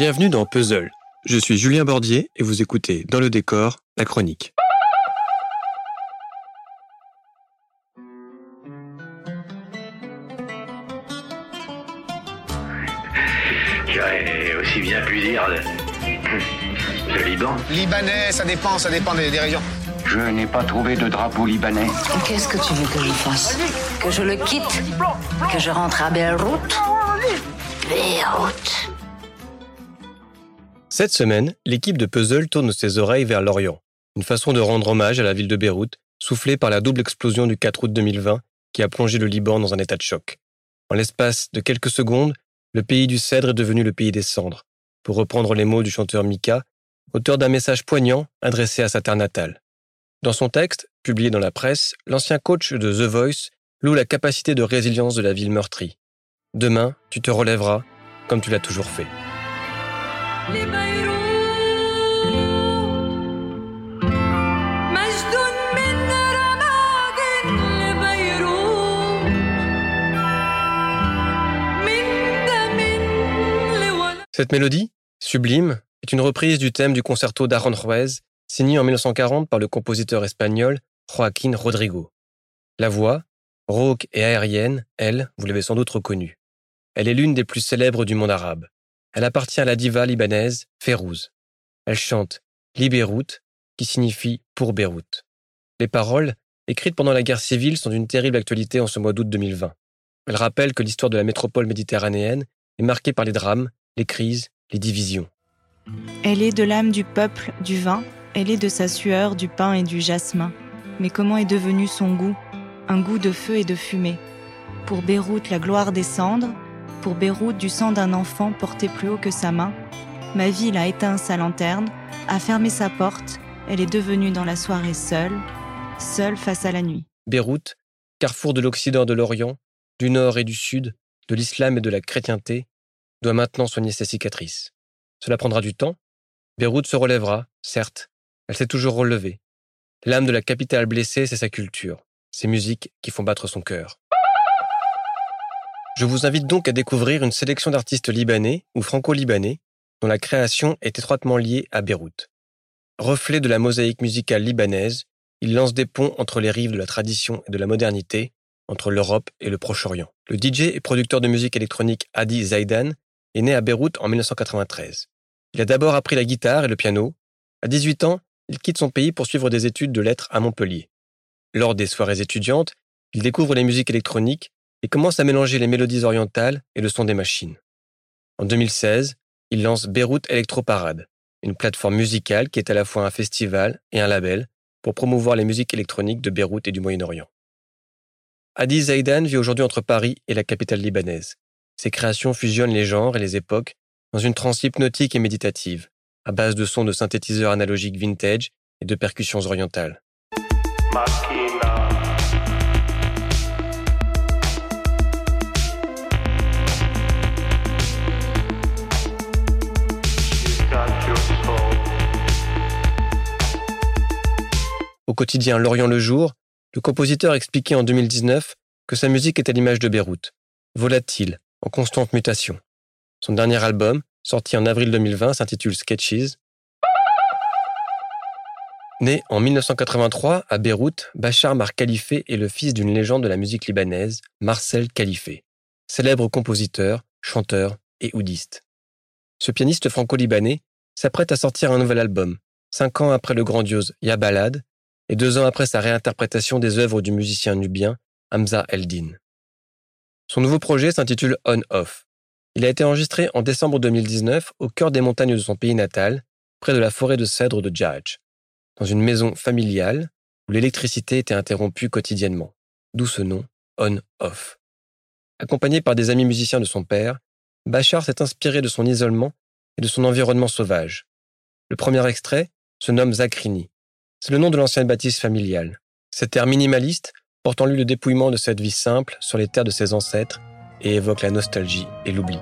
Bienvenue dans Puzzle. Je suis Julien Bordier et vous écoutez Dans le décor, la chronique. J'aurais aussi bien pu dire le, le Liban. Libanais, ça dépend, ça dépend des, des régions. Je n'ai pas trouvé de drapeau libanais. Qu'est-ce que tu veux que je fasse? Que je le quitte? Que je rentre à Beyrouth? Beyrouth. Cette semaine, l'équipe de Puzzle tourne ses oreilles vers l'Orient, une façon de rendre hommage à la ville de Beyrouth, soufflée par la double explosion du 4 août 2020 qui a plongé le Liban dans un état de choc. En l'espace de quelques secondes, le pays du cèdre est devenu le pays des cendres, pour reprendre les mots du chanteur Mika, auteur d'un message poignant adressé à sa terre natale. Dans son texte, publié dans la presse, l'ancien coach de The Voice loue la capacité de résilience de la ville meurtrie. Demain, tu te relèveras comme tu l'as toujours fait. Cette mélodie, sublime, est une reprise du thème du concerto d'Aranjuez, signé en 1940 par le compositeur espagnol Joaquín Rodrigo. La voix, rauque et aérienne, elle, vous l'avez sans doute reconnue. Elle est l'une des plus célèbres du monde arabe. Elle appartient à la diva libanaise Férouz. Elle chante Libéroute, qui signifie pour Beyrouth. Les paroles, écrites pendant la guerre civile, sont d'une terrible actualité en ce mois d'août 2020. Elles rappellent que l'histoire de la métropole méditerranéenne est marquée par les drames, les crises, les divisions. Elle est de l'âme du peuple, du vin, elle est de sa sueur, du pain et du jasmin. Mais comment est devenu son goût? Un goût de feu et de fumée. Pour Beyrouth, la gloire des cendres, pour Beyrouth, du sang d'un enfant porté plus haut que sa main. Ma ville a éteint sa lanterne, a fermé sa porte, elle est devenue dans la soirée seule, seule face à la nuit. Beyrouth, carrefour de l'Occident et de l'Orient, du Nord et du Sud, de l'islam et de la chrétienté, doit maintenant soigner ses cicatrices. Cela prendra du temps. Beyrouth se relèvera, certes, elle s'est toujours relevée. L'âme de la capitale blessée, c'est sa culture, ses musiques qui font battre son cœur. Je vous invite donc à découvrir une sélection d'artistes libanais ou franco-libanais dont la création est étroitement liée à Beyrouth. Reflet de la mosaïque musicale libanaise, il lance des ponts entre les rives de la tradition et de la modernité, entre l'Europe et le Proche-Orient. Le DJ et producteur de musique électronique Adi Zaidan est né à Beyrouth en 1993. Il a d'abord appris la guitare et le piano. À 18 ans, il quitte son pays pour suivre des études de lettres à Montpellier. Lors des soirées étudiantes, il découvre les musiques électroniques et commence à mélanger les mélodies orientales et le son des machines. En 2016, il lance Beyrouth Electro Parade, une plateforme musicale qui est à la fois un festival et un label pour promouvoir les musiques électroniques de Beyrouth et du Moyen-Orient. Adi Zaidan vit aujourd'hui entre Paris et la capitale libanaise. Ses créations fusionnent les genres et les époques dans une transe hypnotique et méditative, à base de sons de synthétiseurs analogiques vintage et de percussions orientales. Au quotidien Lorient le jour, le compositeur expliquait en 2019 que sa musique est à l'image de Beyrouth, volatile, en constante mutation. Son dernier album, sorti en avril 2020, s'intitule Sketches. Né en 1983 à Beyrouth, Bachar Mar Khalife est le fils d'une légende de la musique libanaise, Marcel Khalife, célèbre compositeur, chanteur et oudiste. Ce pianiste franco-libanais s'apprête à sortir un nouvel album, cinq ans après le grandiose Ya Balad et deux ans après sa réinterprétation des œuvres du musicien nubien Hamza Eldin. Son nouveau projet s'intitule On Off. Il a été enregistré en décembre 2019 au cœur des montagnes de son pays natal, près de la forêt de cèdres de Djadj, dans une maison familiale où l'électricité était interrompue quotidiennement, d'où ce nom On Off. Accompagné par des amis musiciens de son père, Bachar s'est inspiré de son isolement et de son environnement sauvage. Le premier extrait se nomme Zakrini. C'est le nom de l'ancienne bâtisse familiale. Cet air minimaliste porte en lui le dépouillement de cette vie simple sur les terres de ses ancêtres et évoque la nostalgie et l'oubli.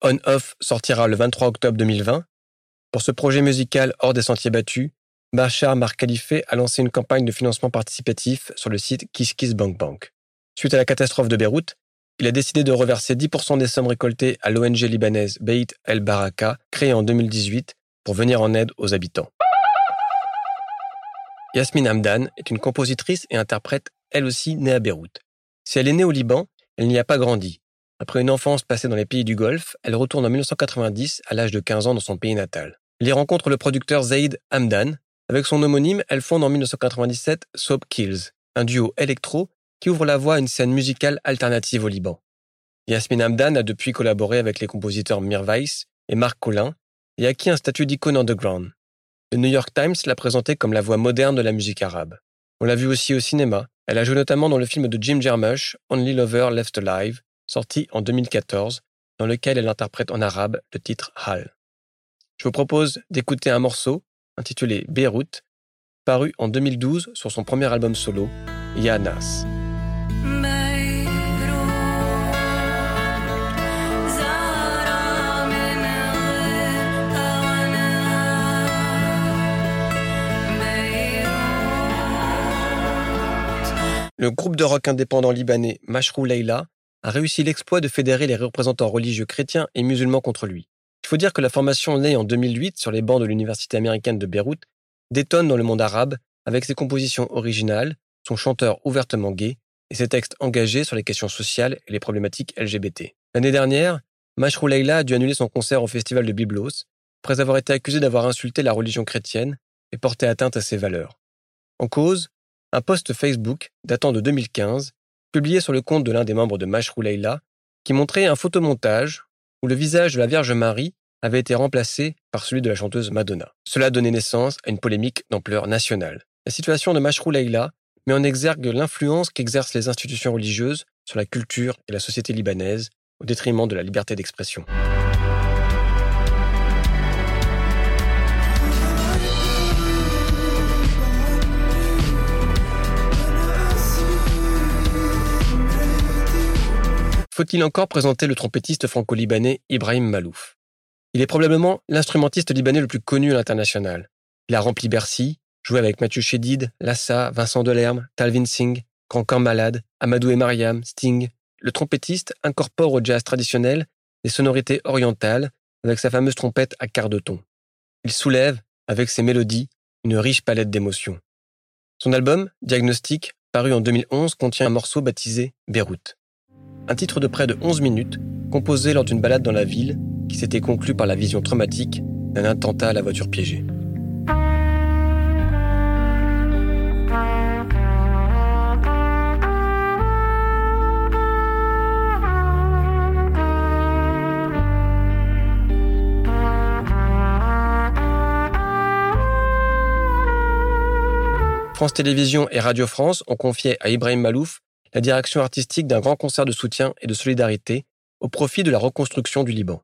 On Off sortira le 23 octobre 2020 Pour ce projet musical hors des sentiers battus, Bachar Mar Khalife a lancé une campagne de financement participatif sur le site KissKissBankBank. Suite à la catastrophe de Beyrouth, il a décidé de reverser 10% des sommes récoltées à l'ONG libanaise Beit El Baraka, créée en 2018 pour venir en aide aux habitants. Yasmine Hamdan est une compositrice et interprète, elle aussi née à Beyrouth. Si elle est née au Liban, elle n'y a pas grandi. Après une enfance passée dans les pays du Golfe, elle retourne en 1990 à l'âge de 15 ans dans son pays natal. Elle y rencontre le producteur Zaid Hamdan. Avec son homonyme, elle fonde en 1997 Soap Kills, un duo électro qui ouvre la voie à une scène musicale alternative au Liban. Yasmine Hamdan a depuis collaboré avec les compositeurs Mir Weiss et Marc Collin et acquis un statut d'icône underground. Le New York Times l'a présentée comme la voix moderne de la musique arabe. On l'a vu aussi au cinéma. Elle a joué notamment dans le film de Jim Jarmusch, Only Lover Left Alive, sorti en 2014, dans lequel elle interprète en arabe le titre Hal. Je vous propose d'écouter un morceau intitulé Beyrouth, paru en 2012 sur son premier album solo, Yanas. Le groupe de rock indépendant libanais Mashrou Leila a réussi l'exploit de fédérer les représentants religieux chrétiens et musulmans contre lui. Il faut dire que la formation née en 2008 sur les bancs de l'université américaine de Beyrouth détonne dans le monde arabe avec ses compositions originales, son chanteur ouvertement gay et ses textes engagés sur les questions sociales et les problématiques LGBT. L'année dernière, Mashrou Leila a dû annuler son concert au festival de Byblos après avoir été accusé d'avoir insulté la religion chrétienne et porté atteinte à ses valeurs. En cause, un post Facebook datant de 2015, publié sur le compte de l'un des membres de Mashrou Leila, qui montrait un photomontage où le visage de la Vierge Marie avait été remplacé par celui de la chanteuse Madonna. Cela donnait naissance à une polémique d'ampleur nationale. La situation de Mashrou Leila met en exergue l'influence qu'exercent les institutions religieuses sur la culture et la société libanaise au détriment de la liberté d'expression. Faut-il encore présenter le trompettiste franco-libanais Ibrahim Malouf? Il est probablement l'instrumentiste libanais le plus connu à l'international. Il a rempli Bercy, joué avec Mathieu Chédid, Lassa, Vincent Delerme, Talvin Singh, Corps Malade, Amadou et Mariam, Sting. Le trompettiste incorpore au jazz traditionnel des sonorités orientales avec sa fameuse trompette à quart de ton. Il soulève, avec ses mélodies, une riche palette d'émotions. Son album, Diagnostic, paru en 2011, contient un morceau baptisé Beyrouth un titre de près de 11 minutes, composé lors d'une balade dans la ville, qui s'était conclue par la vision traumatique d'un attentat à la voiture piégée. France Télévisions et Radio France ont confié à Ibrahim Malouf la direction artistique d'un grand concert de soutien et de solidarité au profit de la reconstruction du Liban.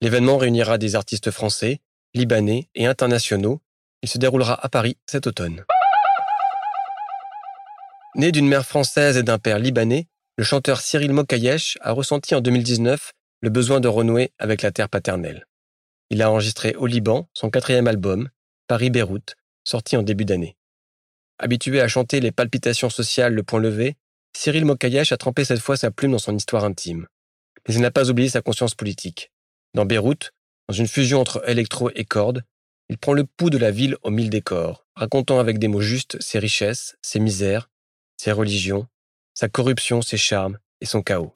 L'événement réunira des artistes français, libanais et internationaux. Il se déroulera à Paris cet automne. Né d'une mère française et d'un père libanais, le chanteur Cyril Mokayesh a ressenti en 2019 le besoin de renouer avec la terre paternelle. Il a enregistré au Liban son quatrième album, Paris-Beyrouth, sorti en début d'année. Habitué à chanter les palpitations sociales le point levé, Cyril Mokayesh a trempé cette fois sa plume dans son histoire intime. Mais il n'a pas oublié sa conscience politique. Dans Beyrouth, dans une fusion entre électro et cordes, il prend le pouls de la ville aux mille décors, racontant avec des mots justes ses richesses, ses misères, ses religions, sa corruption, ses charmes et son chaos.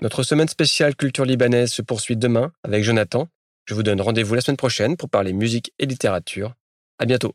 Notre semaine spéciale culture libanaise se poursuit demain avec Jonathan. Je vous donne rendez-vous la semaine prochaine pour parler musique et littérature. À bientôt.